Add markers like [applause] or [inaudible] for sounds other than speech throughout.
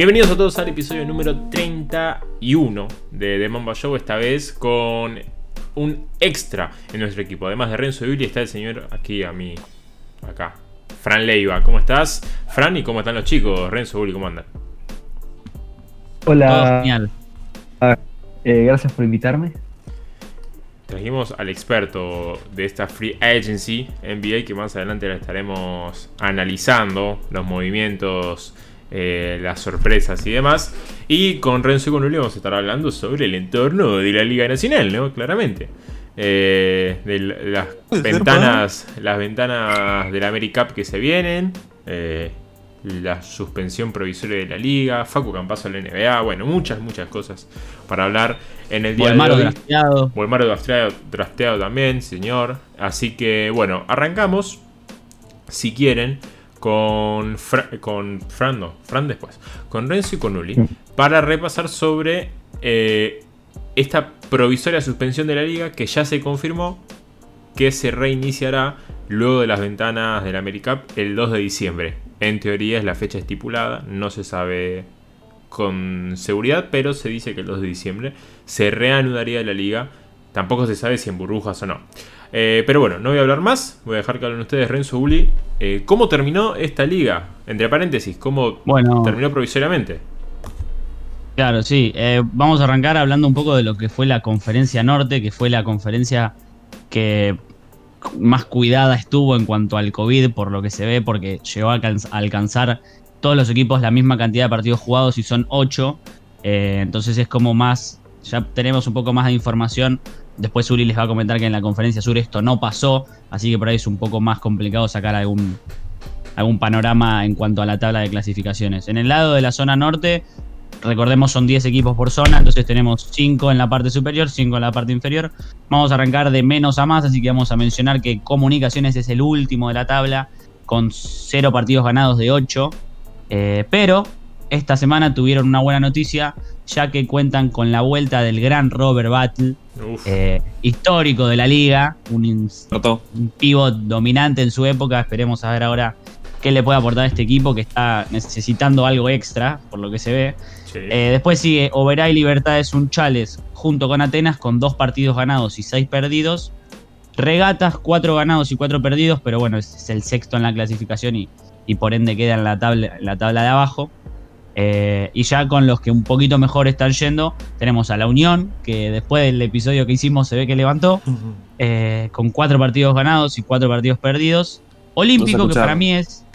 Bienvenidos a todos al episodio número 31 de The Mamba Show, esta vez con un extra en nuestro equipo. Además de Renzo y Billy está el señor aquí a mí, acá, Fran Leiva. ¿Cómo estás, Fran? ¿Y cómo están los chicos? Renzo, Billy, ¿cómo andan? Hola. genial. Ah, eh, gracias por invitarme. Trajimos al experto de esta Free Agency NBA que más adelante la estaremos analizando los movimientos, eh, las sorpresas y demás. Y con Renzo y con vamos a estar hablando sobre el entorno de la Liga Nacional, ¿no? Claramente. Eh, de las ventanas, las ventanas del AmeriCup que se vienen. Eh, la suspensión provisoria de la liga, Facu Campazo en la NBA, bueno, muchas, muchas cosas para hablar en el día de hoy. Drafteado. drafteado, drafteado también, señor. Así que, bueno, arrancamos, si quieren, con, con Fran, no, Fran después, con Renzo y con Uli, para repasar sobre eh, esta provisoria suspensión de la liga que ya se confirmó que se reiniciará luego de las ventanas del AmeriCup el 2 de diciembre. En teoría es la fecha estipulada, no se sabe con seguridad, pero se dice que el 2 de diciembre se reanudaría la liga. Tampoco se sabe si en burbujas o no. Eh, pero bueno, no voy a hablar más, voy a dejar que hablen ustedes, Renzo Uli. Eh, ¿Cómo terminó esta liga? Entre paréntesis, ¿cómo terminó provisoriamente? Claro, sí. Eh, vamos a arrancar hablando un poco de lo que fue la conferencia norte, que fue la conferencia que más cuidada estuvo en cuanto al COVID, por lo que se ve, porque llegó a alcanzar todos los equipos la misma cantidad de partidos jugados y son 8. Eh, entonces es como más, ya tenemos un poco más de información. Después Uri les va a comentar que en la conferencia sur esto no pasó, así que por ahí es un poco más complicado sacar algún, algún panorama en cuanto a la tabla de clasificaciones. En el lado de la zona norte Recordemos, son 10 equipos por zona, entonces tenemos 5 en la parte superior, 5 en la parte inferior. Vamos a arrancar de menos a más, así que vamos a mencionar que Comunicaciones es el último de la tabla, con 0 partidos ganados de 8. Eh, pero esta semana tuvieron una buena noticia, ya que cuentan con la vuelta del gran Robert Battle, eh, histórico de la liga, un, un pivot dominante en su época. Esperemos a ver ahora qué le puede aportar a este equipo que está necesitando algo extra, por lo que se ve. Eh, después sigue Oberá y Libertades Unchales junto con Atenas con dos partidos ganados y seis perdidos. Regatas, cuatro ganados y cuatro perdidos, pero bueno, es, el sexto en la clasificación y, y, por ende queda en la tabla, la tabla de abajo. Eh, y ya con los que un poquito mejor están yendo, tenemos a la Unión, que después del episodio que hicimos se ve que levantó, eh, con cuatro partidos ganados y cuatro partidos perdidos. Olímpico, que para mí es.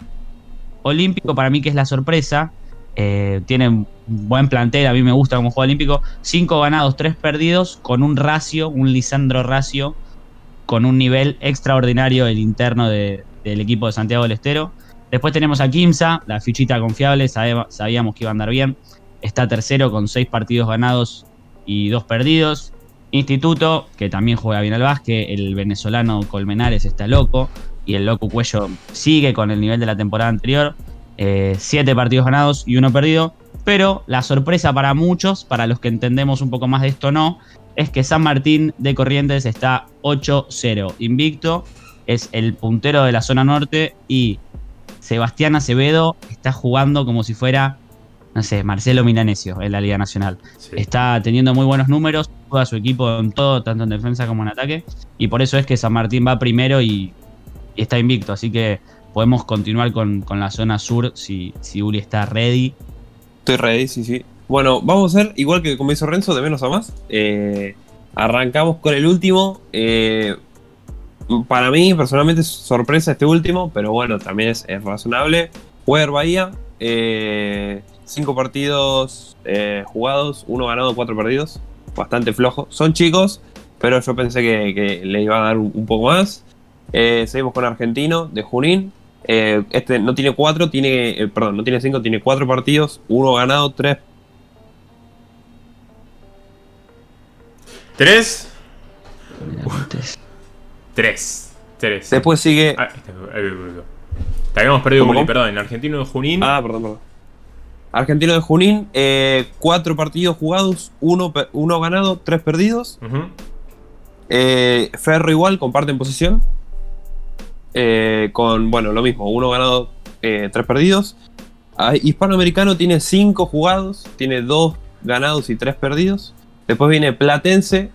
Olímpico, para mí que es la sorpresa. Eh, tiene un buen plantel, a mí me gusta como juega Olímpico. Cinco ganados, tres perdidos, con un ratio, un Lisandro ratio, con un nivel extraordinario el interno del equipo de Santiago del Estero. Después tenemos a Kimsa, la fichita confiable, sabíamos que iba a andar bien. Está tercero con seis partidos ganados y dos perdidos. Instituto, que también juega bien al básquet. El venezolano Colmenares está loco. Y el loco Cuello sigue con el nivel de la temporada anterior. Eh, siete partidos ganados y uno perdido. Pero la sorpresa para muchos, para los que entendemos un poco más de esto no, es que San Martín de Corrientes está 8-0 invicto. Es el puntero de la zona norte y Sebastián Acevedo está jugando como si fuera, no sé, Marcelo Milanesio en la Liga Nacional. Está teniendo muy buenos números, juega su equipo en todo, tanto en defensa como en ataque. Y por eso es que San Martín va primero y, y está invicto. Así que podemos continuar con, la zona sur si, si Uri está ready. Estoy ready, sí, sí. Bueno, vamos a hacer igual que como hizo Renzo, de menos a más. Eh, arrancamos con el último. Eh, para mí, personalmente, es sorpresa este último, pero bueno, también es, razonable. Weather Bahía, eh, cinco partidos jugados, uno ganado, cuatro perdidos. Bastante flojo. Son chicos, pero yo pensé que, le iba a dar un, poco más. seguimos con Argentino, de Junín. Eh, este no tiene cuatro, tiene, eh, perdón, no tiene cinco, tiene cuatro partidos, uno ganado, tres. ¿Tres? Tres. Tres. Después sigue. Ah, este, Te habíamos perdido, perdón, en Argentino de Junín. Ah, perdón, perdón. Argentino de Junín, eh, cuatro partidos jugados, uno, uno ganado, tres perdidos. Ferro igual, comparten posición. Eh, con, bueno, lo mismo, uno ganado, eh, tres perdidos. ah, Hispanoamericano tiene 5 jugados, tiene 2 ganados y 3 perdidos. Después viene Platense,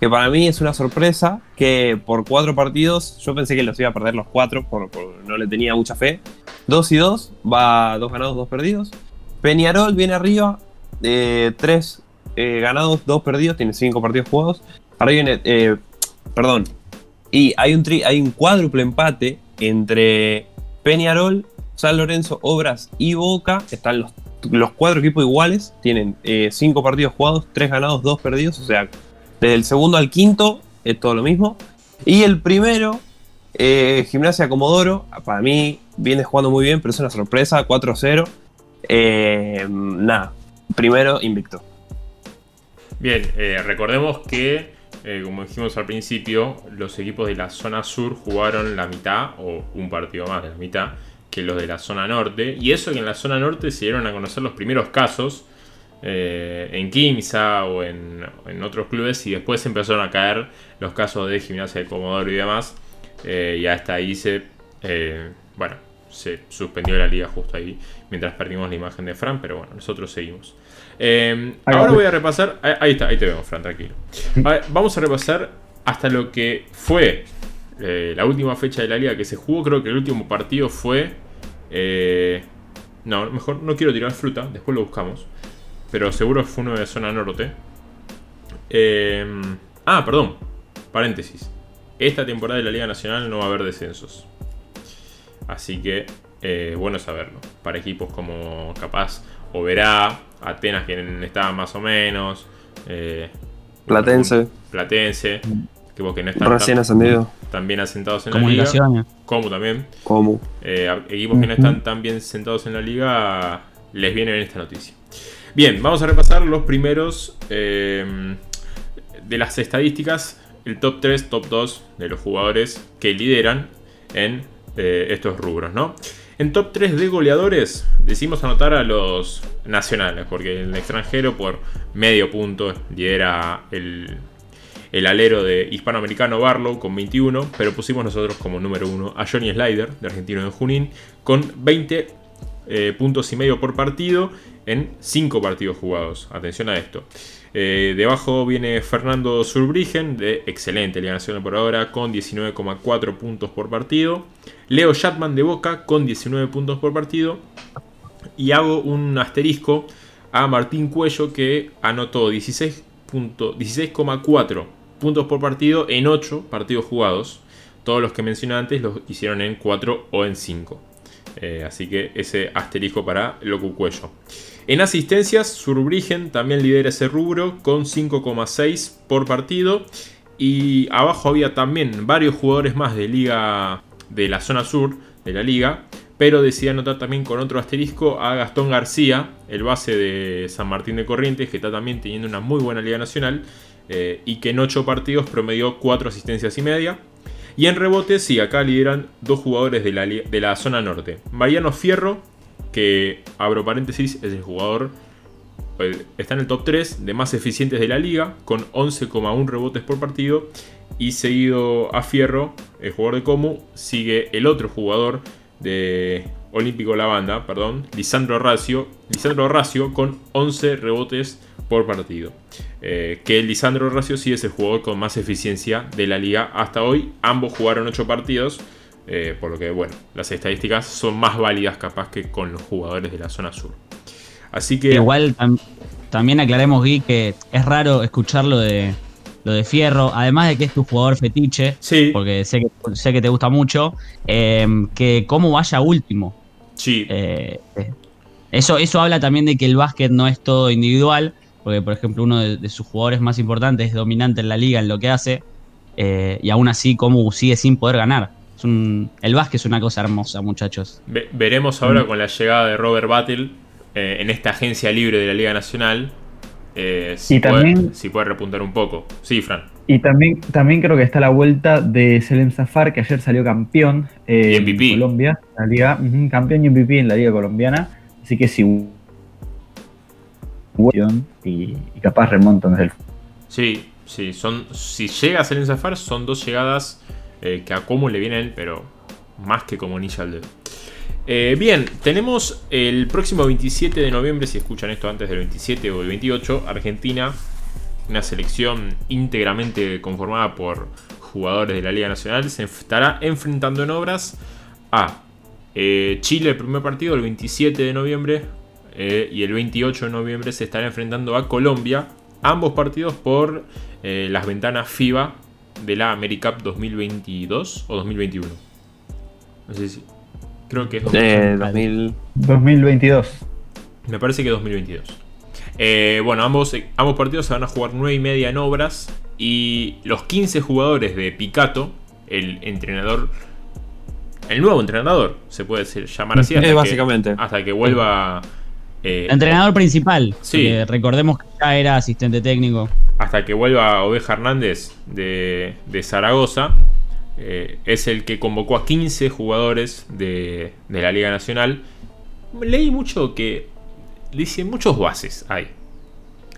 que para mí es una sorpresa, que por 4 partidos, yo pensé que los iba a perder los 4, por, por- no le tenía mucha fe. 2 y 2, va 2 ganados, 2 perdidos. Peñarol viene arriba, 3 ganados, 2 perdidos, tiene 5 partidos jugados. Arriba viene, eh, perdón, y hay un, tri- hay un cuádruple empate entre Peñarol, San Lorenzo, Obras y Boca. Están los, los cuatro equipos iguales. Tienen 5 partidos jugados, 3 ganados, 2 perdidos. O sea, desde el segundo al quinto es todo lo mismo. Y el primero, eh, Gimnasia Comodoro, para mí viene jugando muy bien, pero es una sorpresa, 4-0. Eh, nada, primero invicto. Bien, eh, recordemos que, como dijimos al principio, los equipos de la zona sur jugaron la mitad, o un partido más de la mitad, que los de la zona norte. Y eso que en la zona norte se dieron a conocer los primeros casos eh, en Quimsa o en, en otros clubes, y después empezaron a caer los casos de gimnasia de Comodoro y demás. eh, y hasta ahí se, eh, bueno, se suspendió la liga justo ahí, mientras perdimos la imagen de Fran, pero bueno, nosotros seguimos. Ahí ahora voy a repasar. Ahí, está, ahí te vemos, Fran, tranquilo. A ver, vamos a repasar hasta lo que fue eh, la última fecha de la liga que se jugó. Creo que el último partido fue. no, mejor no quiero tirar fruta, después lo buscamos. Pero seguro fue uno de zona norte. Eh, ah, perdón. Paréntesis. Esta temporada de la Liga Nacional no va a haber descensos. Así que eh, bueno saberlo. Para equipos como capaz Oberá, Atenas que estaban más o menos. eh, Platense, Platense. Equipos que no están recién tan, ascendido. tan bien asentados en la liga. Como también. Como. Eh, equipos que no están tan bien sentados en la liga les viene bien esta noticia. Bien, vamos a repasar los primeros eh, de las estadísticas, el top 3, top 2 de los jugadores que lideran en eh, estos rubros, ¿no? En top 3 de goleadores decimos anotar a los nacionales, porque el extranjero por medio punto lidera el, el alero de hispanoamericano Barlow con 21, pero pusimos nosotros como número 1 a Johnny Slider, de Argentino de Junín, con 20 eh, puntos y medio por partido en 5 partidos jugados. Atención a esto. Eh, debajo viene Fernando Surbrigen, de excelente Liga Nacional por ahora, con 19,4 puntos por partido. Leo Shatman de Boca, con 19 puntos por partido. Y hago un asterisco a Martín Cuello, que anotó 16 punto- 16,4 puntos por partido en 8 partidos jugados. Todos los que mencioné antes los hicieron en 4 o en 5. Eh, así que ese asterisco para Locu Cuello. En asistencias, Surbrigen también lidera ese rubro con 5,6 por partido. Y abajo había también varios jugadores más de liga de la zona sur de la liga. Pero decidí anotar también con otro asterisco a Gastón García, el base de San Martín de Corrientes, que está también teniendo una muy buena liga nacional. eh, y que en 8 partidos promedió 4 asistencias y media. Y en rebotes, sí, acá lideran dos jugadores de la, de la zona norte. Mariano Fierro, que abro paréntesis, es el jugador, eh, está en el top 3 de más eficientes de la liga, con 11,1 rebotes por partido. Y seguido a Fierro, el jugador de Comu, sigue el otro jugador de Olímpico La Banda, perdón, Lisandro Racio, Lisandro Racio con 11 rebotes por partido. Eh, que Lisandro Racio sí es el jugador con más eficiencia de la liga hasta hoy. Ambos jugaron 8 partidos. Eh, por lo que, bueno, las estadísticas son más válidas capaz que con los jugadores de la zona sur. Así que... Igual tam- también aclaremos, Gui, que es raro escuchar lo de, lo de Fierro, además de que es tu jugador fetiche, Sí, porque sé que, sé que te gusta mucho, eh, que cómo vaya último. sí. Eh, eh, eso, eso habla también de que el básquet no es todo individual, porque por ejemplo uno de, de sus jugadores más importantes es dominante en la liga en lo que hace, eh, y aún así cómo sigue sin poder ganar. Es un- el básquet es una cosa hermosa, muchachos. Ve- veremos ahora con la llegada de Robert Battle eh, en esta agencia libre de la Liga Nacional. eh, si, Y puede, también- si puede repuntar un poco. Sí, Fran. Y también, también creo que está la vuelta de Selem Zafar, que ayer salió campeón eh, Y en. Colombia, la liga, campeón y MVP en la liga colombiana. Así que si y, y capaz remontan desde el Sí, sí. Son, si llega en Zafar, son dos llegadas eh, que a Como le vienen, pero más que como anilla. Eh, bien, tenemos el próximo 27 de noviembre, si escuchan esto antes del 27 o el 28, Argentina, una selección íntegramente conformada por jugadores de la Liga Nacional, se estará enfrentando en obras a eh, Chile el primer partido el 27 de noviembre y el 28 de noviembre se estará enfrentando a Colombia, ambos partidos por las ventanas FIBA de la AmeriCup 2022 o 2021. No sé si... Creo que es Eh, 2000. 2022. Me parece que 2022. Eh, bueno, ambos, ambos partidos se van a jugar 9 y media en obras. Y los 15 jugadores de Picato, el entrenador. El nuevo entrenador, se puede decir- llamar así. hasta Eh, que- básicamente. hasta que vuelva. eh, El entrenador principal. Sí. recordemos que ya era asistente técnico. Hasta que vuelva Oveja Hernández de, de Zaragoza, eh, es el que convocó a 15 jugadores de, de la Liga Nacional. Leí mucho que dice muchos bases hay.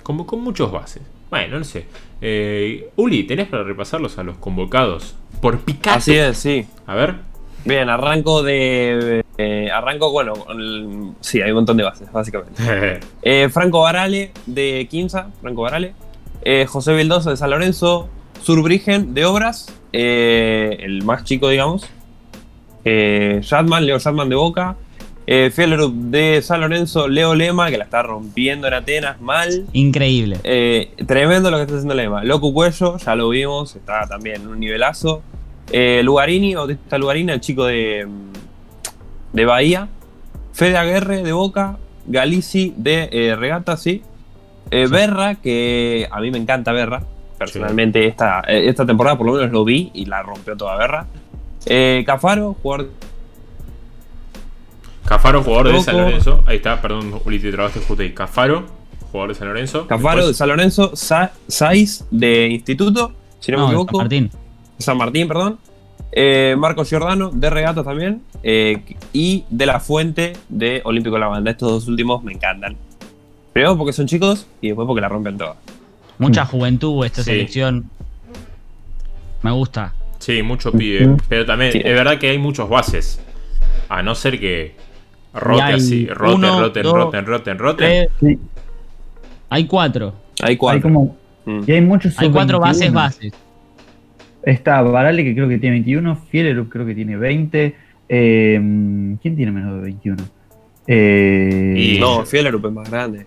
Convocó muchos bases. Bueno, no sé. Eh, Uli, ¿tenés para repasarlos a los convocados? Por Picato. Así es, sí. A ver. Bien, arranco de. eh, arranco, bueno, el- sí, hay un montón de bases, básicamente. [laughs] Eh, Franco Barale de Quinza, Franco Barale. Eh, José Vildoso de San Lorenzo. Surbrigen de Obras, eh, el más chico, digamos. Eh, Leo Shatman de Boca. Eh, Fieldrup de San Lorenzo, Leo Lema, que la está rompiendo en Atenas mal. Increíble. Eh, tremendo lo que está haciendo Lema. Loco Cuello, ya lo vimos, está también en un nivelazo. Eh, Lugarini, Bautista Lugarini, el chico de, de Bahía. Fede Aguerre de Boca. Galici de eh, Regata, sí. Eh, Berra, que a mí me encanta Berra. Personalmente, esta, eh, esta temporada por lo menos lo vi y la rompió toda Berra. Eh, Cafaro, jugador Cafaro, jugador de. San Lorenzo. Ahí está, perdón, Uli, te trabaste justo ahí. Cafaro, jugador de San Lorenzo. Cafaro de San Lorenzo, Sa- Saiz de Instituto, si no, me equivoco. Martín. San Martín, perdón. Eh, Marcos Giordano de Regatas también. eh, y de la Fuente de Olímpico La Banda. Estos dos últimos me encantan. Primero porque son chicos y después porque la rompen todas. Mucha juventud esta Sí. selección. Me gusta. Sí, mucho pibe. Pero también Sí. es verdad que hay muchos bases. A no ser que rote así, roten, uno, roten, dos, roten, roten, roten. Sí, hay cuatro. Hay cuatro. hay como. Mm. Y hay muchos Hay cuatro bases sub-21. bases. Está Barale, que creo que tiene 21. Fieler, creo que tiene 20. eh, ¿Quién tiene menos de 21? Eh, Y- No, Fielerup es más grande.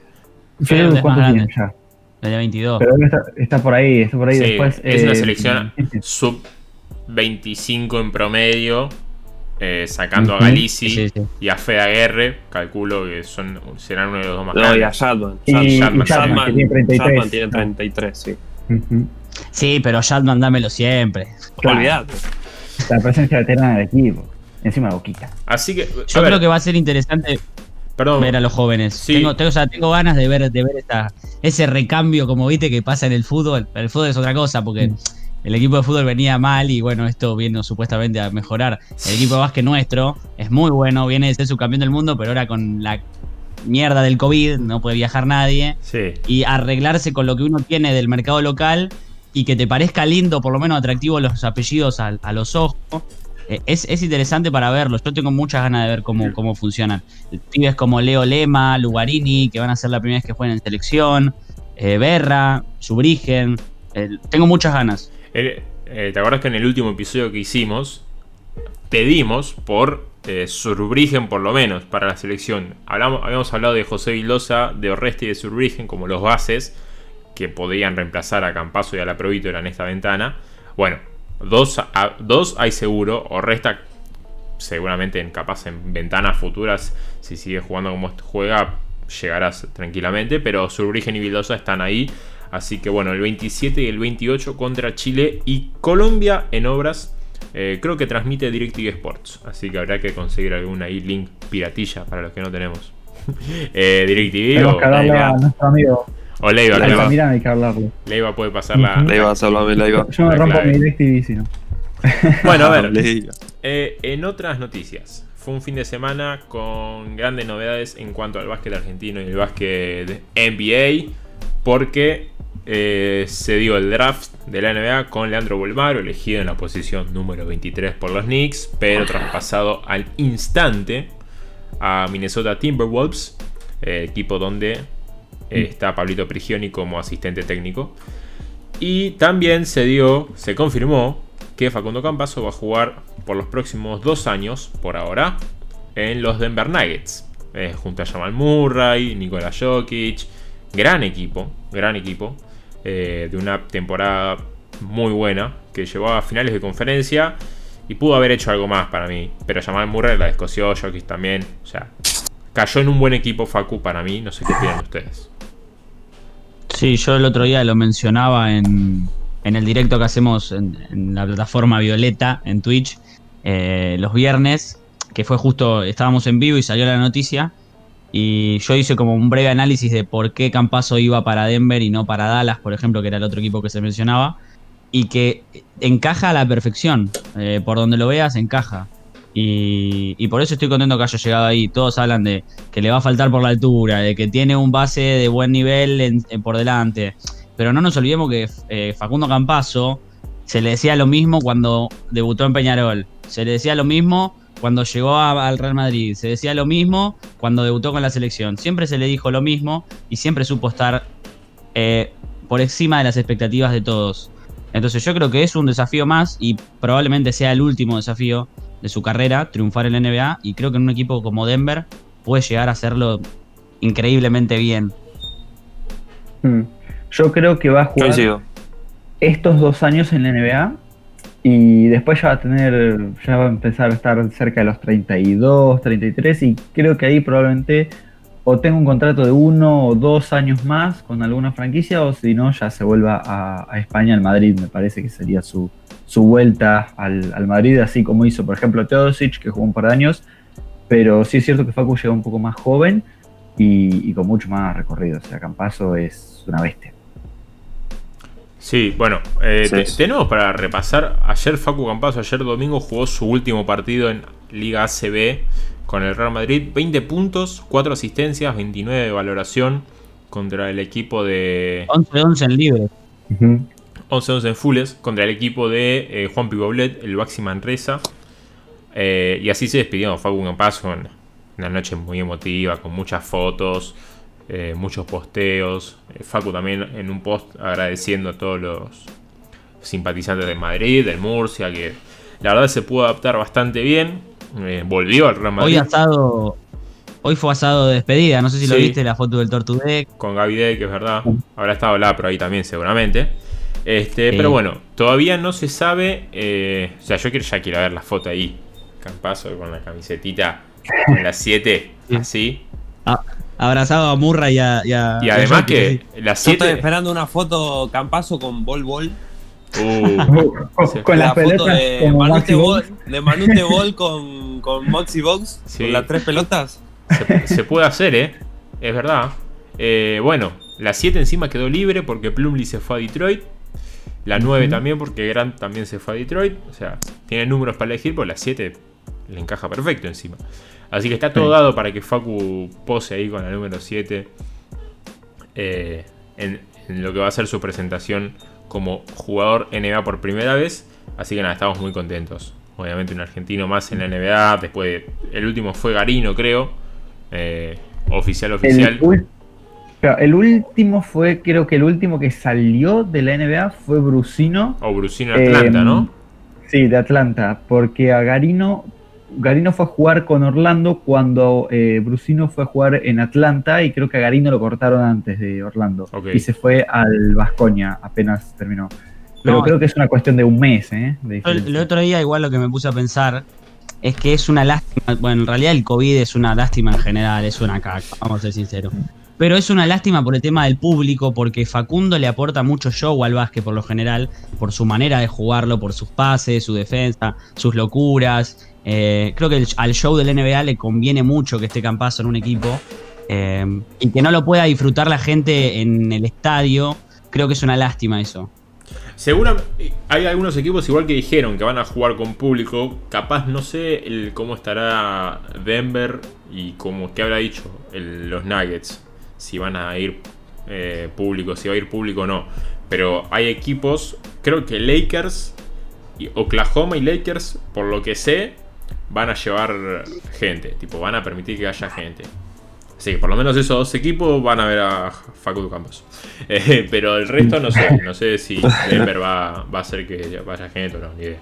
Fieler, es ¿cuánto más tiene grande. ya? De 22. Pero está, está por ahí, está por ahí Sí, después. es una eh, selección ¿quién tiene? sub 25 en promedio. eh, sacando a Ujú. Galici Sí, sí. y a Fede Aguerre. Calculo que son, serán uno de los dos más No, y a grandes. Shatman. Y, Shatman, y Shatman, Shatman, que tiene 33. Shatman tiene 33, sí. Ujú. Sí, pero Shatman dámelo siempre. Claro. Olvídate. La presencia veterana del equipo. Encima de boquita. Así que, a Yo ver, creo que va a ser interesante perdón, ver a los jóvenes. Sí. Tengo, tengo, o sea, tengo ganas de ver, de ver esta, ese recambio, como viste, que pasa en el fútbol. Pero el fútbol es otra cosa, porque Mm. el equipo de fútbol venía mal y bueno, esto viene supuestamente a mejorar. El equipo de básquet nuestro es muy bueno, viene de ser subcampeón del mundo, pero ahora con la mierda del COVID no puede viajar nadie. sí. Y arreglarse con lo que uno tiene del mercado local y que te parezca lindo, por lo menos atractivo los apellidos a, a los ojos. Eh, Es, es interesante para verlo. Yo tengo muchas ganas de ver cómo, cómo funcionan. Pibes como Leo Lema, Lugarini, que van a ser la primera vez que jueguen en selección. eh, Berra, Subrigen. eh, tengo muchas ganas. Eh, ¿Te acuerdas que en el último episodio que hicimos pedimos por Surbrigen por lo menos para la selección? Hablamos, habíamos hablado de José Vildosa, de Orreste y de Surbrigen como los bases que podían reemplazar a Campazo y a la Provítora en esta ventana. Bueno, dos, a- dos hay seguro. Orresta seguramente en capaz en ventanas futuras, si sigue jugando como juega, llegarás tranquilamente. Pero Surbrigen y Vildosa están ahí. Así que bueno, el 27 y el 28 contra Chile y Colombia en obras. Eh, creo que transmite DirecTV Sports. Así que habrá que conseguir algún ahí link piratilla para los que no tenemos. [laughs] eh, DirecTV o, que a nuestro amigo o Leiva. que Alta va- Miranda, hay que hablarle. Leiva puede pasar la. Ujú. Le iba a salvarme, la iba. Yo me La rompo clave. mi DirecTV si no. Bueno, a ver. Eh, en otras noticias, fue un fin de semana con grandes novedades en cuanto al básquet argentino y el básquet NBA, porque eh, se dio el draft de la NBA con Leandro Bolmaro, elegido en la posición número 23 por los Knicks, pero traspasado al instante a Minnesota Timberwolves, eh, equipo donde. Está Pablito Prigioni como asistente técnico. Y también se dio, se confirmó que Facundo Campazo va a jugar por los próximos dos años, por ahora, en los Denver Nuggets. eh, junto a Jamal Murray, Nikola Jokic. Gran equipo, gran equipo. eh, de una temporada muy buena que llevó a finales de conferencia y pudo haber hecho algo más para mí. Pero Jamal Murray la descoció, Jokic también. O sea, cayó en un buen equipo Facu para mí. No sé qué opinan ustedes. Sí, yo el otro día lo mencionaba en, en el directo que hacemos en, la plataforma Violeta, en Twitch, eh, los viernes, que fue justo, estábamos en vivo y salió la noticia. Y yo hice como un breve análisis de por qué Campazo iba para Denver y no para Dallas, por ejemplo, que era el otro equipo que se mencionaba. Y que encaja a la perfección. eh, por donde lo veas, encaja. Y, por eso estoy contento que haya llegado ahí. Todos hablan de que le va a faltar por la altura, de que tiene un base de buen nivel en- por delante. Pero no nos olvidemos que eh, Facundo Campazo se le decía lo mismo cuando debutó en Peñarol. Se le decía lo mismo cuando llegó al Real Madrid. Se decía lo mismo cuando debutó con la selección. Siempre se le dijo lo mismo y siempre supo estar eh, por encima de las expectativas de todos. Entonces yo creo que es un desafío más y probablemente sea el último desafío de su carrera, triunfar en la NBA. Y creo que en un equipo como Denver puede llegar a hacerlo increíblemente bien. Mm. Yo creo que va a jugar Coincido. estos dos años en la NBA y después ya va a tener, ya va a empezar a estar cerca de los 32, 33 y creo que ahí probablemente o tenga un contrato de uno o dos años más con alguna franquicia o si no ya se vuelva a, a España, al Madrid, me parece que sería su, su vuelta al, al Madrid, así como hizo por ejemplo Teodosic que jugó un par de años, pero sí es cierto que Facu llegó un poco más joven y, y con mucho más recorrido, o sea, Campazo es una bestia. Sí, bueno, eh, Sí, te- sí. tenemos para repasar. Ayer Facu Campazo, ayer domingo, jugó su último partido en Liga ACB con el Real Madrid. 20 puntos, 4 asistencias, 29 de valoración contra el equipo de 11-11 en libre. 11-11 en fulles, contra el equipo de eh, Juan Piboblet, el Baxi Manresa. Eh, y así se despidió Facu Campazo en una noche muy emotiva, con muchas fotos, eh, muchos posteos. Eh, Facu también en un post agradeciendo a todos los simpatizantes del Madrid, del Murcia, que la verdad se pudo adaptar bastante bien. Volvió al Real Hoy Madrid asado. Hoy fue asado de despedida. No sé si lo viste la foto del Tortudec. con Gaby Day, que es verdad. Habrá estado Lapro ahí también, seguramente. Este, Sí. Pero bueno, todavía no se sabe. eh, o sea, yo quiero, ya quiero ver la foto ahí. Campazo con la camisetita con las 7, Sí. así. Abrazado a Murra y a. Y, a- Y a además que sí. las Yo estoy 7. esperando una foto Campazo con Bol Bol. Uh, [laughs] con, la las foto pelotas de Manute Box. de Manute Bol con, con Moxie Box. Sí. Con las tres pelotas. se, se puede hacer, ¿eh? Es verdad. Eh, bueno, la 7 encima quedó libre porque Plumlee se fue a Detroit. La 9 también porque Grant también se fue a Detroit. O sea, tiene números para elegir, pero la 7 le encaja perfecto encima. Así que está todo Sí. dado para que Facu pose ahí con la número 7 eh, en, en lo que va a ser su presentación como jugador NBA por primera vez. Así que nada, estamos muy contentos. Obviamente un argentino más en la NBA. Después, el último fue Garino, creo. Eh, oficial, oficial. El, claro, el último fue, creo que el último que salió de la NBA fue Brusino. O Brusino en Atlanta, Em, ¿no? Sí, de Atlanta, porque a Garino, Garino fue a jugar con Orlando cuando eh, Brusino fue a jugar en Atlanta y creo que a Garino lo cortaron antes de Orlando y se fue al Vascoña apenas terminó. Pero No, creo que es una cuestión de un mes, ¿eh? de. El otro día, igual lo que me puse a pensar es que es una lástima. Bueno, en realidad el COVID es una lástima en general, es una caca, vamos a ser sinceros. Pero es una lástima por el tema del público, porque Facundo le aporta mucho show al básquet por lo general, por su manera de jugarlo, por sus pases, su defensa, sus locuras. Eh, creo que al show del NBA le conviene mucho que esté Campazo en un equipo eh, y que no lo pueda disfrutar la gente en el estadio. Creo que es una lástima eso. Seguro hay algunos equipos igual que dijeron que van a jugar con público. Capaz no sé el, cómo estará Denver y como que habrá dicho los Nuggets. Si van a ir eh, público, si va a ir público o no. Pero hay equipos, creo que Lakers, Oklahoma y Lakers, por lo que sé, van a llevar gente, tipo, van a permitir que haya gente. Sí, por lo menos esos dos equipos van a ver a Facundo Campos. Eh, pero el resto no sé, no sé si Denver va, va a hacer que vaya gente o no, ni idea.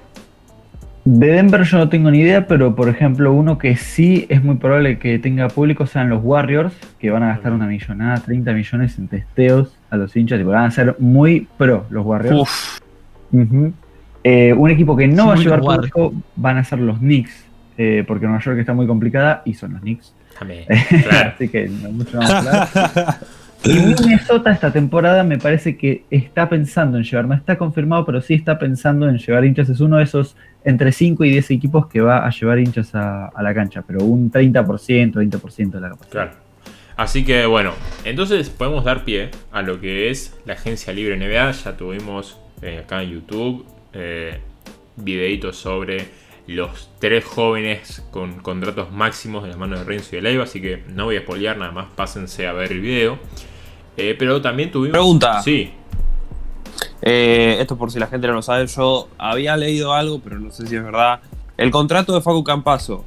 De Denver yo no tengo ni idea, pero por ejemplo uno que sí es muy probable que tenga público sean los Warriors, que van a gastar una millonada, 30 millones en testeos a los hinchas y van a ser muy pro los Warriors. Uf. Eh, un equipo que no va a llevar público van a ser los Knicks, eh, porque Nueva York está muy complicada y son los Knicks. También, claro. [laughs] Así que no mucho más hablar. [laughs] Y [laughs] Minnesota esta temporada me parece que está pensando en llevar, no está confirmado, pero sí está pensando en llevar hinchas. Es uno de esos entre 5 y 10 equipos que va a llevar hinchas a, a la cancha, pero un 30%, 20% de la capacidad. Claro. Así que bueno, entonces podemos dar pie a lo que es la agencia libre NBA. Ya tuvimos eh, acá en YouTube eh, videitos sobre los tres jóvenes con contratos máximos de las manos de Renzo y de Leiva. Así que no voy a spoilear, nada más pásense a ver el video. Eh, pero también tuvimos. Pregunta. Sí, Eh, esto por si la gente no lo sabe, yo había leído algo, pero no sé si es verdad. El contrato de Facu Campazo.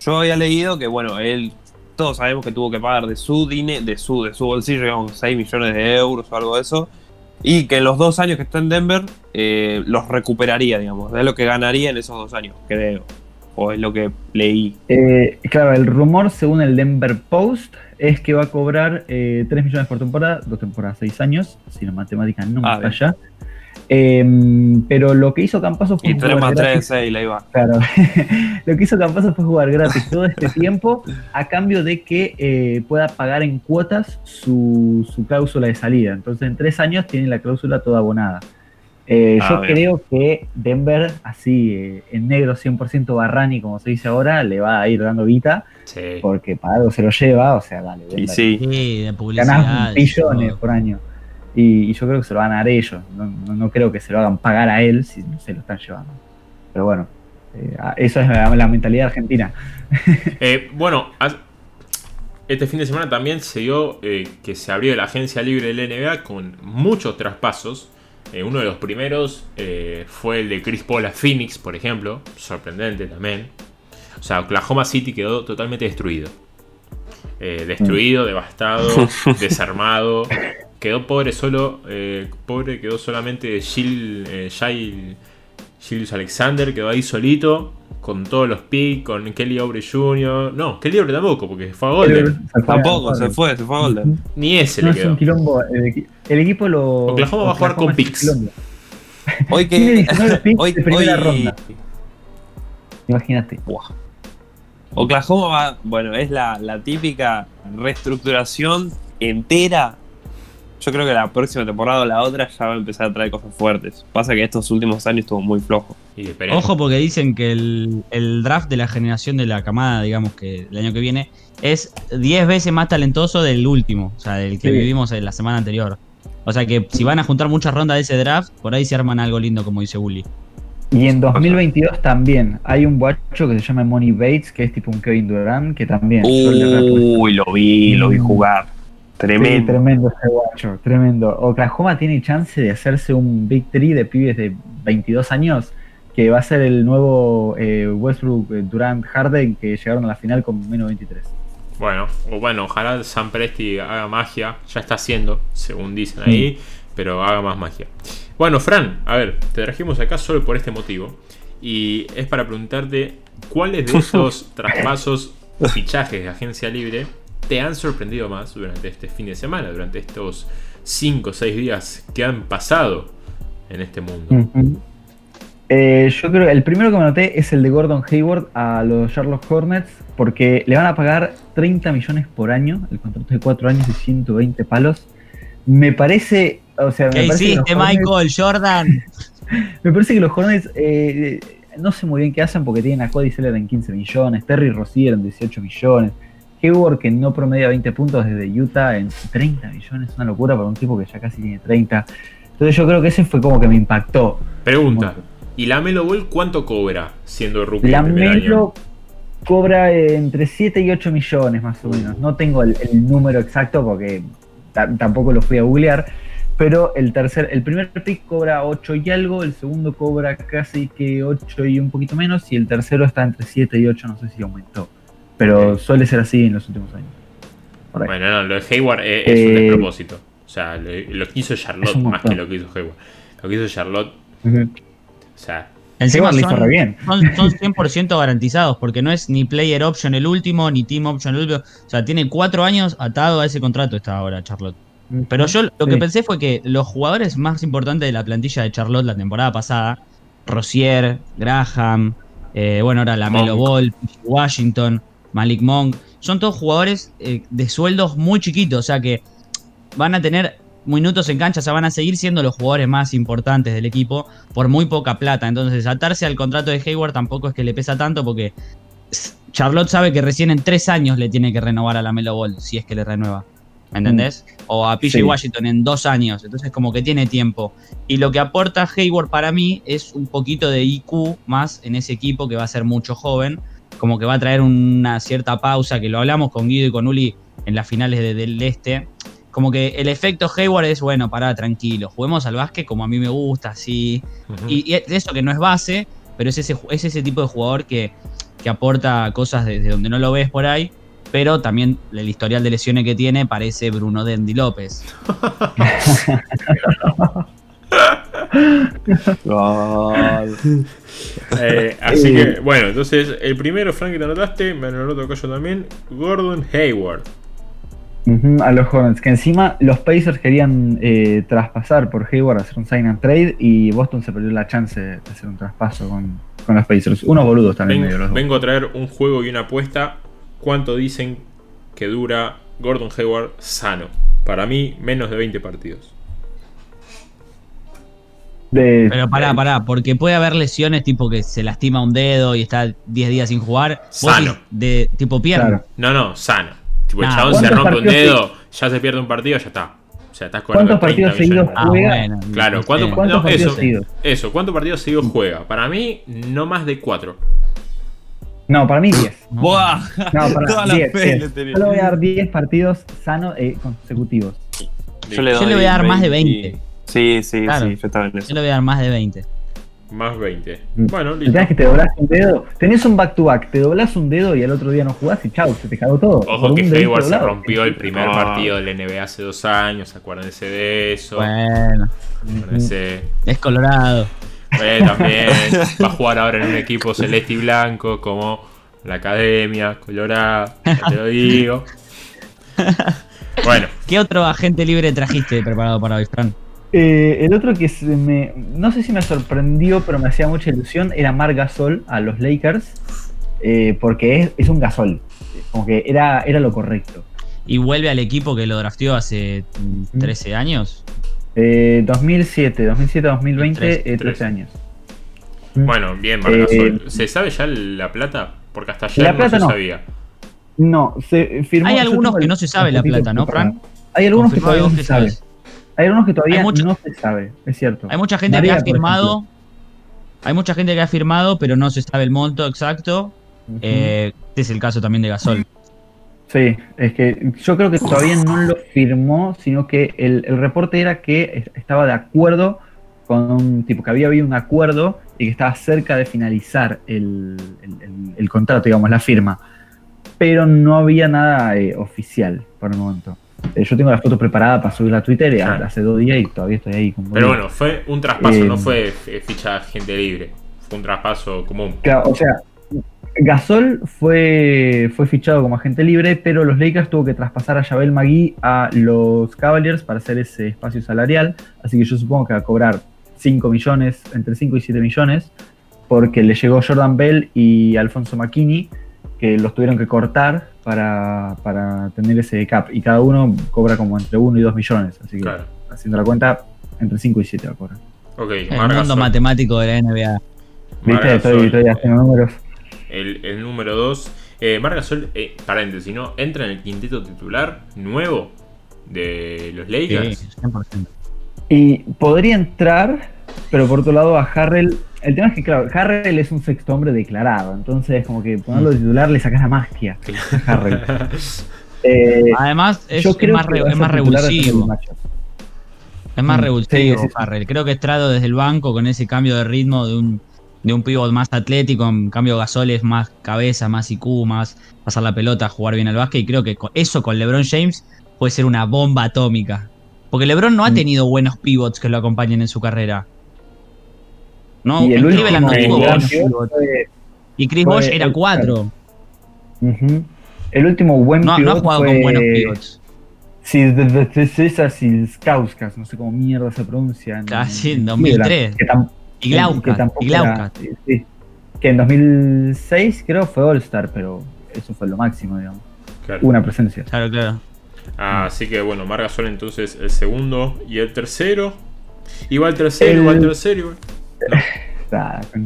Yo había leído que, bueno, él, todos sabemos que tuvo que pagar de su dinero, de su, de su bolsillo, digamos, 6 millones de euros o algo de eso. Y que en los dos años que está en Denver, eh, los recuperaría, digamos. Es lo que ganaría en esos dos años, creo. O es lo que leí. Eh, claro, el rumor, según el Denver Post, es que va a cobrar eh, 3 millones por temporada, dos temporadas, 6 años, si la matemática no me Ah, falla. Em, pero lo que hizo Campazo fue Y 3 jugar más 3, gratis. 6, ahí va. Claro, [laughs] lo que hizo Campazo fue jugar gratis todo este [laughs] tiempo a cambio de que eh, pueda pagar en cuotas su, su cláusula de salida. Entonces, en tres años tiene la cláusula toda abonada. Eh, Ah, yo bien. creo que Denver, así eh, en negro 100% Barrani, como se dice ahora, le va a ir dando guita sí. porque para algo se lo lleva. O sea, dale, Y sí. Sí, de publicidad. billones todo. por año. Y, y yo creo que se lo van a dar ellos. No, no- no creo que se lo hagan pagar a él si no se lo están llevando. Pero bueno, eh, ah, eso es la, la mentalidad argentina. [laughs] Eh, bueno, este fin de semana también se dio eh, que se abrió la agencia libre del NBA con muchos traspasos. Eh, uno de los primeros eh, fue el de Chris Paul a Phoenix, por ejemplo. Sorprendente también. O sea, Oklahoma City quedó totalmente destruido. Eh, destruido, devastado, [laughs] desarmado. Quedó pobre solo. pobre quedó solamente Gil, Gilles Alexander. Quedó ahí solito. Con todos los picks. Con Kelly Oubre Jr. No, Kelly Oubre tampoco, porque fue a Golden. Se fue a Tampoco, se fue, se fue a Golden. Ni ese No le es un quedó. quilombo. El, equi- el equipo lo. Oklahoma va a jugar con picks. Hoy [laughs] que. 19 [laughs] picks hoy, de primera hoy- ronda. Imagínate. Buah. Oklahoma va, bueno, es la, la típica reestructuración entera. Yo creo que la próxima temporada o la otra ya va a empezar a traer cosas fuertes. Pasa que estos últimos años estuvo muy flojo. Y. Ojo porque dicen que el, el draft de la generación de la camada, digamos que el año que viene, es 10 veces más talentoso del último, o sea, del que Sí. vivimos en la semana anterior. O sea que si van a juntar muchas rondas de ese draft, por ahí se arman algo lindo, como dice Uli. Y en 2022 también hay un guacho que se llama Money Bates, que es tipo un Kevin Durant, que también. Uy, lo vi, lo vi Mm. Jugar. Sí, Tremendo. tremendo ese guacho, tremendo. Oklahoma tiene chance de hacerse un Big Three de pibes de 22 años, que va a ser el nuevo eh, Westbrook, eh, Durant, Harden, que llegaron a la final con menos 23. Bueno, o bueno, ojalá Sam Presti haga magia. Ya está haciendo, según dicen ahí, pero haga más magia. Bueno, Fran, a ver, te trajimos acá solo por este motivo. Y es para preguntarte cuáles de [laughs] estos traspasos o fichajes de agencia libre te han sorprendido más durante este fin de semana, durante estos 5 o 6 días que han pasado en este mundo. Eh, yo creo que el primero que me noté es el de Gordon Hayward a los Charlotte Hornets, porque le van a pagar 30 millones por año, el contrato de 4 años y 120 palos. Me parece, o sea, me ¿Qué parece, que los hiciste, Hornets- Michael Jordan? [laughs] me parece que los Hornets eh, no sé muy bien qué hacen porque tienen a Cody Seller en 15 millones, Terry Rozier en 18 millones, Hayward que no promedia 20 puntos desde Utah en 30 millones, una locura para un tipo que ya casi tiene 30. Entonces yo creo que ese fue como que me impactó. Pregunta, ¿y la Melo Ball cuánto cobra siendo rookie La? Melo cobra entre 7 y 8 millones más o menos. No tengo el, el número exacto porque ta- tampoco lo fui a googlear. pero el tercer, el primer pick cobra 8 y algo, el segundo cobra casi que 8 y un poquito menos, y el tercero está entre 7 y 8, no sé si aumentó. Pero suele ser así en los últimos años. Bueno, no, lo de Hayward es, es un Eh, despropósito. O sea, lo, lo que hizo Charlotte un más que lo que hizo Hayward. Lo que hizo Charlotte, o sea, Encima Hayward le hizo son, re bien. son, son 100% garantizados, porque no es ni player option el último, ni team option el último. O sea, tiene cuatro años atado a ese contrato esta ahora, Charlotte. Pero yo lo que Sí. pensé fue que los jugadores más importantes de la plantilla de Charlotte la temporada pasada, Rosier, Graham, eh, bueno, ahora la Melo. Ball, Washington, Malik Monk, son todos jugadores eh, de sueldos muy chiquitos, o sea que van a tener minutos en cancha, o sea, van a seguir siendo los jugadores más importantes del equipo por muy poca plata. Entonces, atarse al contrato de Hayward tampoco es que le pesa tanto porque Charlotte sabe que recién en tres años le tiene que renovar a la Melo Ball, si es que le renueva. ¿Me entendés? O a PJ Sí. Washington en dos años. Entonces, como que tiene tiempo. Y lo que aporta Hayward para mí es un poquito de IQ más en ese equipo que va a ser mucho joven. Como que va a traer una cierta pausa, que lo hablamos con Guido y con Uli en las finales de- del Este. Como que el efecto Hayward es, bueno, pará, tranquilo. Juguemos al básquet como a mí me gusta, así. Y, y es eso que no es base, pero es ese, es ese tipo de jugador que, que aporta cosas desde donde no lo ves por ahí. Pero también el historial de lesiones que tiene parece Bruno Dendi López. [laughs] Gol. Eh, así que, bueno, entonces el primero, Frank, que te anotaste, me lo anoto yo también, Gordon Hayward. A los Hornets, que encima los Pacers querían eh, traspasar por Hayward, hacer un sign and trade, y Boston se perdió la chance de hacer un traspaso con, con los Pacers. Unos boludos también medio los vengo a traer un juego y una apuesta. ¿Cuánto dicen que dura Gordon Hayward sano? Para mí, menos de 20 partidos. De- Pero pará, pará, porque puede haber lesiones tipo que se lastima un dedo y está 10 días sin jugar. Sano. De tipo pierna. Claro. No, no, sano. Tipo, el Nah, chabón se ¿cuántos rompe un dedo, ya se pierde un partido, ya está. O sea, estás con ¿Cuántos partidos seguidos Ah, juega? bueno. Claro. ¿cuánto- ¿Cuántos no, partidos eso. seguidos? Eso, ¿cuántos partidos seguidos juega? Para mí, no más de 4. No, para mí 10. Buah. No, [laughs] para Toda la 10. fe 10. le tenía. Yo le voy a dar 10 partidos sanos eh, consecutivos. Yo le, Yo le voy a dar más de 20. Sí, sí, Claro. sí, yo estaba en eso. Yo le voy a dar más de 20. Más 20. Mm. Bueno, listo. tema es que te doblas un dedo, tenés un back to back, te doblas un dedo y al otro día no jugás y chau, se te cagó todo. Ojo que Hayward se rompió el primer Ah. partido del NBA hace dos años, acuérdense de eso. Bueno, Acuérdense. es Colorado. Eh, también va a jugar ahora en un equipo celeste y blanco como la Academia, Colorado, ya te lo digo. [laughs] Bueno, ¿Qué otro agente libre trajiste preparado para hoy, Fran? Eh, el otro que se me, no sé si me sorprendió, pero me hacía mucha ilusión, era Mar Gasol a los Lakers, eh, porque es, es un Gasol, como que era, era lo correcto. Y vuelve al equipo que lo drafteó hace mm, 13 años. Eh, 2007, 2007, 2020, Tres, eh, 13 tres. años. bueno, bien, Marc Eh, Gasol. ¿Se sabe ya la plata? Porque hasta ayer La no plata se no. sabía. No, se firmó. Hay algunos que el- no se sabe la plata, ¿no. Fran? Hay algunos que todavía no se sabe. sabes. Hay algunos que todavía no se sabe, es cierto. Hay mucha gente María, que ha firmado. Hay mucha gente que ha firmado, pero no se sabe el monto exacto. Eh, este es el caso también de Gasol. Sí, es que yo creo que todavía no lo firmó, sino que el, el reporte era que es- estaba de acuerdo con un tipo, que había habido un acuerdo y que estaba cerca de finalizar el, el- el- el contrato, digamos, la firma. Pero no había nada eh, oficial por el momento. Eh, yo tengo la foto preparada para subirla a Twitter eh, Claro. hace dos días y todavía estoy ahí. Con Pero bueno, fue un traspaso, Eh, no fue f- ficha gente libre. Fue un traspaso común. Claro, o sea, Gasol fue, fue fichado como agente libre, pero los Lakers tuvo que traspasar a Javel Magui a los Cavaliers para hacer ese espacio salarial. Así que yo supongo que va a cobrar 5 millones, entre 5 y 7 millones, porque le llegó Jordan Bell y Alfonso McKinney, que los tuvieron que cortar para, para tener ese cap. Y cada uno cobra como entre 1 y 2 millones. Así que Claro. haciendo la cuenta, entre 5 y 7 va a cobrar. Ok, El Marc mundo matemático de la NBA. ¿Viste? Estoy, estoy haciendo números. el, el número 2. Eh, Marc Gasol, eh, paréntesis, ¿no? Entra en el quinteto titular nuevo de los Sí, Lakers. 100%. Y podría entrar, pero por otro lado a Harrell. El tema es que, claro, Harrell es un sexto hombre declarado. Entonces, como que ponerlo de titular le sacas la magia a Harrell. [laughs] Eh, Además, es, yo es creo más, re- es más el revulsivo. Es más Mm, revulsivo, sí, sí, sí. Harrell. Creo que Estrado desde el banco con ese cambio de ritmo de un, de un pivot más atlético, en cambio Gasol es más cabeza, más IQ, más pasar la pelota, jugar bien al básquet. Y creo que con- eso con LeBron James puede ser una bomba atómica. Porque LeBron no ha Mm. tenido buenos pivots que lo acompañen en su carrera. No, y el último no Chris tuvo fue- Y Chris Bosh era el- 4. ujú. El último buen No, no ha jugado fue... con buenos pivots. Sí, de, de, de César Silskauskas, no sé cómo mierda se pronuncia. en- Casi en en 2003. Cleveland, Que, tam- Y que Y era- Glaucas. sí, sí. Que en 2006 creo fue All-Star, pero eso fue lo máximo, digamos. Claro. Una presencia. Claro, claro. Así que bueno, Marc Gasol entonces el segundo y el tercero. Igual tercero, igual El- tercero. igual. Está [laughs]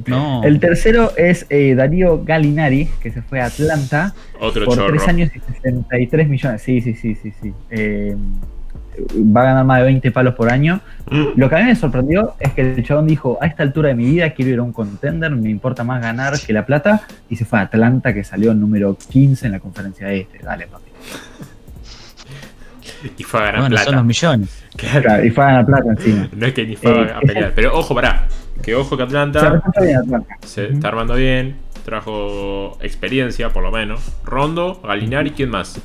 No. El tercero es eh, Darío Gallinari, que se fue a Atlanta Otro por chorro. 3 años y 63 millones. Sí, sí, sí, sí, sí. Eh, va a ganar más de 20 palos por año. Mm. Lo que a mí me sorprendió es que el chabón dijo, a esta altura de mi vida quiero ir a un contender, me importa más ganar que la plata, y se fue a Atlanta, que salió número 15 en la conferencia este. Dale, papi. Y fue a ganar Bueno, son plata. los millones. Claro. Claro, y fue a ganar plata encima. No es que ni fue Eh, a pelear. Pero ojo, pará. Que ojo que Se Atlanta reporta bien Atlanta. se está armando bien. Trajo experiencia, por lo menos. Rondo, Galinari, ¿quién más?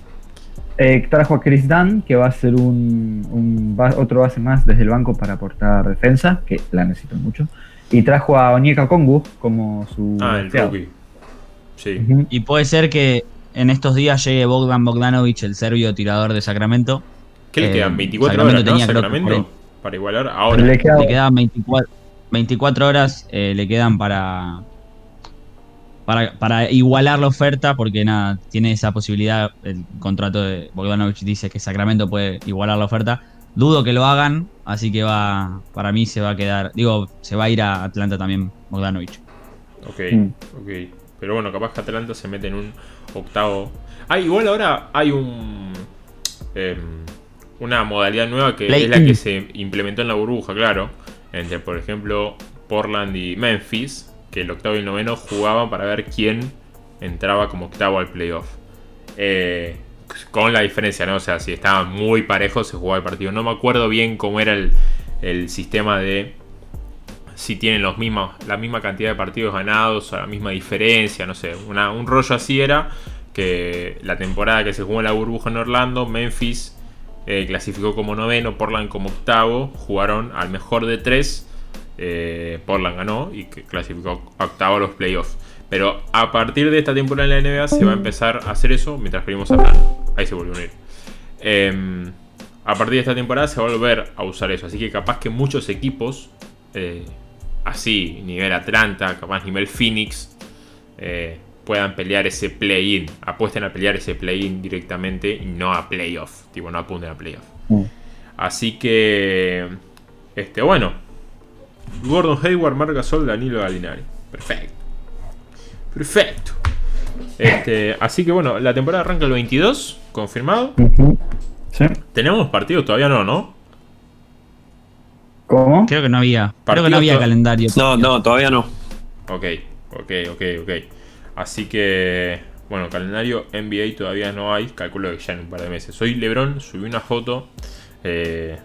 Eh, trajo a Chris Dunn, que va a ser un, otro base más desde el banco para aportar defensa, que la necesitan mucho. Y trajo a Onyeka Kongu como su... Ah, el rookie. Sí. Y puede ser que en estos días llegue Bogdan Bogdanovic, el serbio tirador de Sacramento. ¿Qué le Eh, quedan? ¿24 Sacramento horas, no? tenía, Sacramento. Para igualar ahora. Le queda- Le quedaban 24, 24 horas, eh, le quedan para, para, para igualar la oferta, porque nada, tiene esa posibilidad. El contrato de Bogdanovic dice que Sacramento puede igualar la oferta. Dudo que lo hagan, así que va, para mí se va a quedar, digo, se va a ir a Atlanta también Bogdanovic. Ok, Mm. ok. Pero bueno, capaz que Atlanta se mete en un octavo. Ah, igual ahora hay un. em, una modalidad nueva que es la que se implementó en la burbuja, claro. Entre, por ejemplo, Portland y Memphis, que el octavo y el noveno jugaban para ver quién entraba como octavo al playoff. Eh, con la diferencia, ¿no? O sea, si estaban muy parejos se jugaba el partido. No me acuerdo bien cómo era el, el sistema de si tienen los mismos, la misma cantidad de partidos ganados o la misma diferencia, no sé, un rollo así era que la temporada que se jugó en la burbuja en Orlando, Memphis eh, clasificó como noveno, Portland como octavo, jugaron al mejor de tres, eh, Portland ganó y clasificó octavo a los playoffs. Pero a partir de esta temporada en la NBA se va a empezar a hacer eso mientras venimos a plan. Ahí se volvió a unir. Em, a partir de esta temporada se va a volver a usar eso. Así que capaz que muchos equipos, eh, así, nivel Atlanta, capaz nivel Phoenix, eh, puedan pelear ese play-in. Apuesten a pelear ese play-in directamente y no a playoff. Tipo, no apunten a playoff. Mm. Así que, este, bueno. Gordon Hayward, Marc Gasol, Danilo Galinari. Perfecto. Perfecto. Este, así que bueno, la temporada arranca el 22, confirmado. ¿Sí? Tenemos partidos, todavía no, ¿no? ¿Cómo? Creo que no había, creo que Partido no había calendario. No, no, todavía no. Ok, ok, ok, ok. Así que, bueno, calendario NBA todavía no hay, calculo que ya en un par de meses. Soy Lebron, subí una foto eh,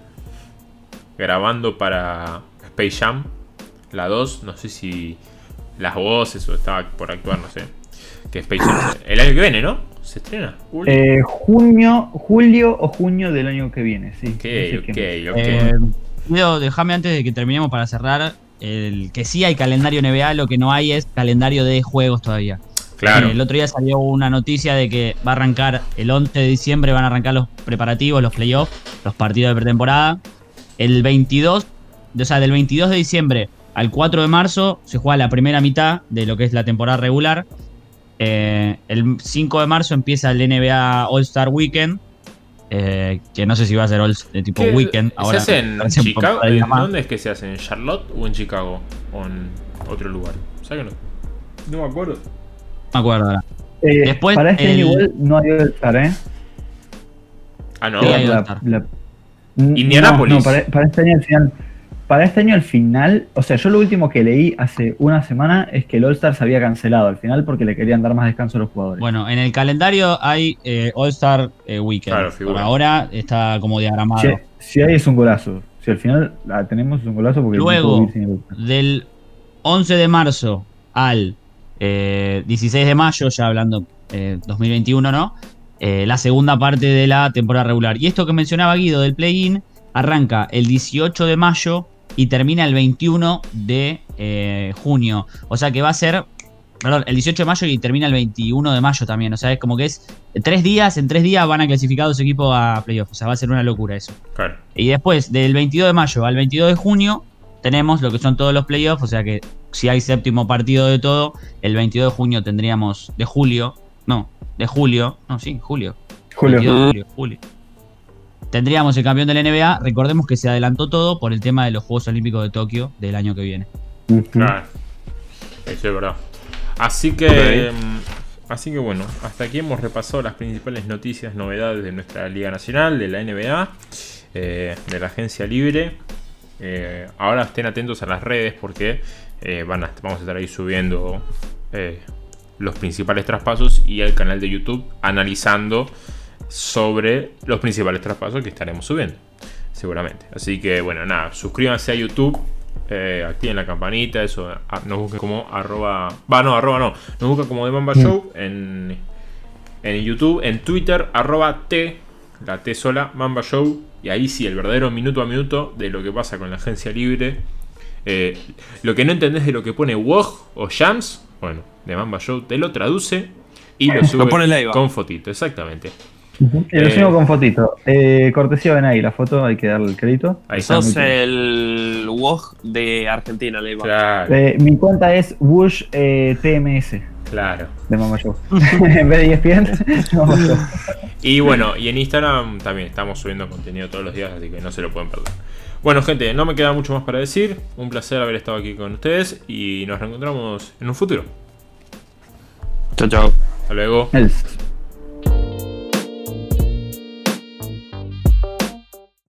grabando para Space Jam, la 2, no sé si las voces o estaba por actuar, no sé. Que Space Jam, el año que viene, ¿no? ¿Se estrena? Uli. Eh, junio, julio o junio del año que viene, sí. ok, No sé ok, ok. Eh, déjame antes de que terminemos para cerrar. El que sí hay calendario NBA, lo que no hay es calendario de juegos todavía. claro. Eh, el otro día salió una noticia de que va a arrancar el 11 de diciembre, van a arrancar los preparativos, los playoffs, los partidos de pretemporada. El 22, o sea, del 22 de diciembre al 4 de marzo se juega la primera mitad de lo que es la temporada regular. Eh, el 5 de marzo empieza el NBA All Star Weekend. Eh, que no sé si va a ser all, de tipo ¿Qué- weekend. Ahora ¿Se hace en Chicago? poco de ¿En más. ¿Dónde es que se hace? ¿En Charlotte o en Chicago? ¿O en otro lugar? ¿Sabes que no? No me acuerdo. No me acuerdo ahora. Eh, Después, para este el- año igual no hay All-Star, ¿eh? Ah, no. Sí, hay La- la- Indianápolis. No, no, para, para este año al final. Para este año al final, o sea, yo lo último que leí hace una semana es que el All-Star se había cancelado al final porque le querían dar más descanso a los jugadores. Bueno, en el calendario hay eh, All Star eh, Weekend. Claro. Por ahora está como diagramado. si, si hay es un golazo. Si al final la tenemos es un golazo porque Luego, sin el- del 11 de marzo al eh, 16 de mayo, ya hablando eh, 2021, ¿no? Eh, la segunda parte de la temporada regular. Y esto que mencionaba Guido del play-in arranca el 18 de mayo y termina el 21 de eh, junio. O sea que va a ser, perdón, el 18 de mayo y termina el 21 de mayo también. O sea, es como que es tres días, en tres días van a clasificar dos equipos a playoff. O sea, va a ser una locura eso. Claro. Y después, del 22 de mayo al 22 de junio, tenemos lo que son todos los playoffs. O sea que si hay séptimo partido de todo, el 22 de junio tendríamos. De julio. No, de julio. No, sí, julio. Julio. 22 de julio, julio. Tendríamos el campeón de la NBA. Recordemos que se adelantó todo por el tema de los Juegos Olímpicos de Tokio del año que viene. Claro. Eso es verdad. Así que. mm, Así que bueno, hasta aquí hemos repasado las principales noticias, novedades de nuestra Liga Nacional, de la NBA, eh, de la agencia libre. Eh, ahora estén atentos a las redes porque eh, van a- vamos a estar ahí subiendo eh, los principales traspasos y el canal de YouTube analizando sobre los principales traspasos que estaremos subiendo, seguramente. Así que bueno, nada, suscríbanse a YouTube, eh, activen la campanita, eso, a- nos busquen como arroba, va, no, arroba no, nos buscan como The Mamba Show en, en YouTube, en Twitter, arroba T, la T sola, Mamba Show, y ahí sí, el verdadero minuto a minuto de lo que pasa con la agencia libre. Eh, lo que no entendés de lo que pone WOG o Shams, bueno, de Mamba Show te lo traduce y lo sube pone con fotito, exactamente. Y lo Eh, sigo con fotito. Eh, cortesía ven ahí, la foto hay que darle el crédito. Ahí está. Sos el WOG de Argentina, Leiva. Claro, Eh, mi cuenta es Wush eh, TMS claro. de Mama [laughs] Show. en vez de ESPN, Mama Show. Y bueno, y en Instagram también estamos subiendo contenido todos los días, así que no se lo pueden perder. Bueno, gente, no me queda mucho más para decir. Un placer haber estado aquí con ustedes y nos reencontramos en un futuro. Chao, chao. Hasta luego.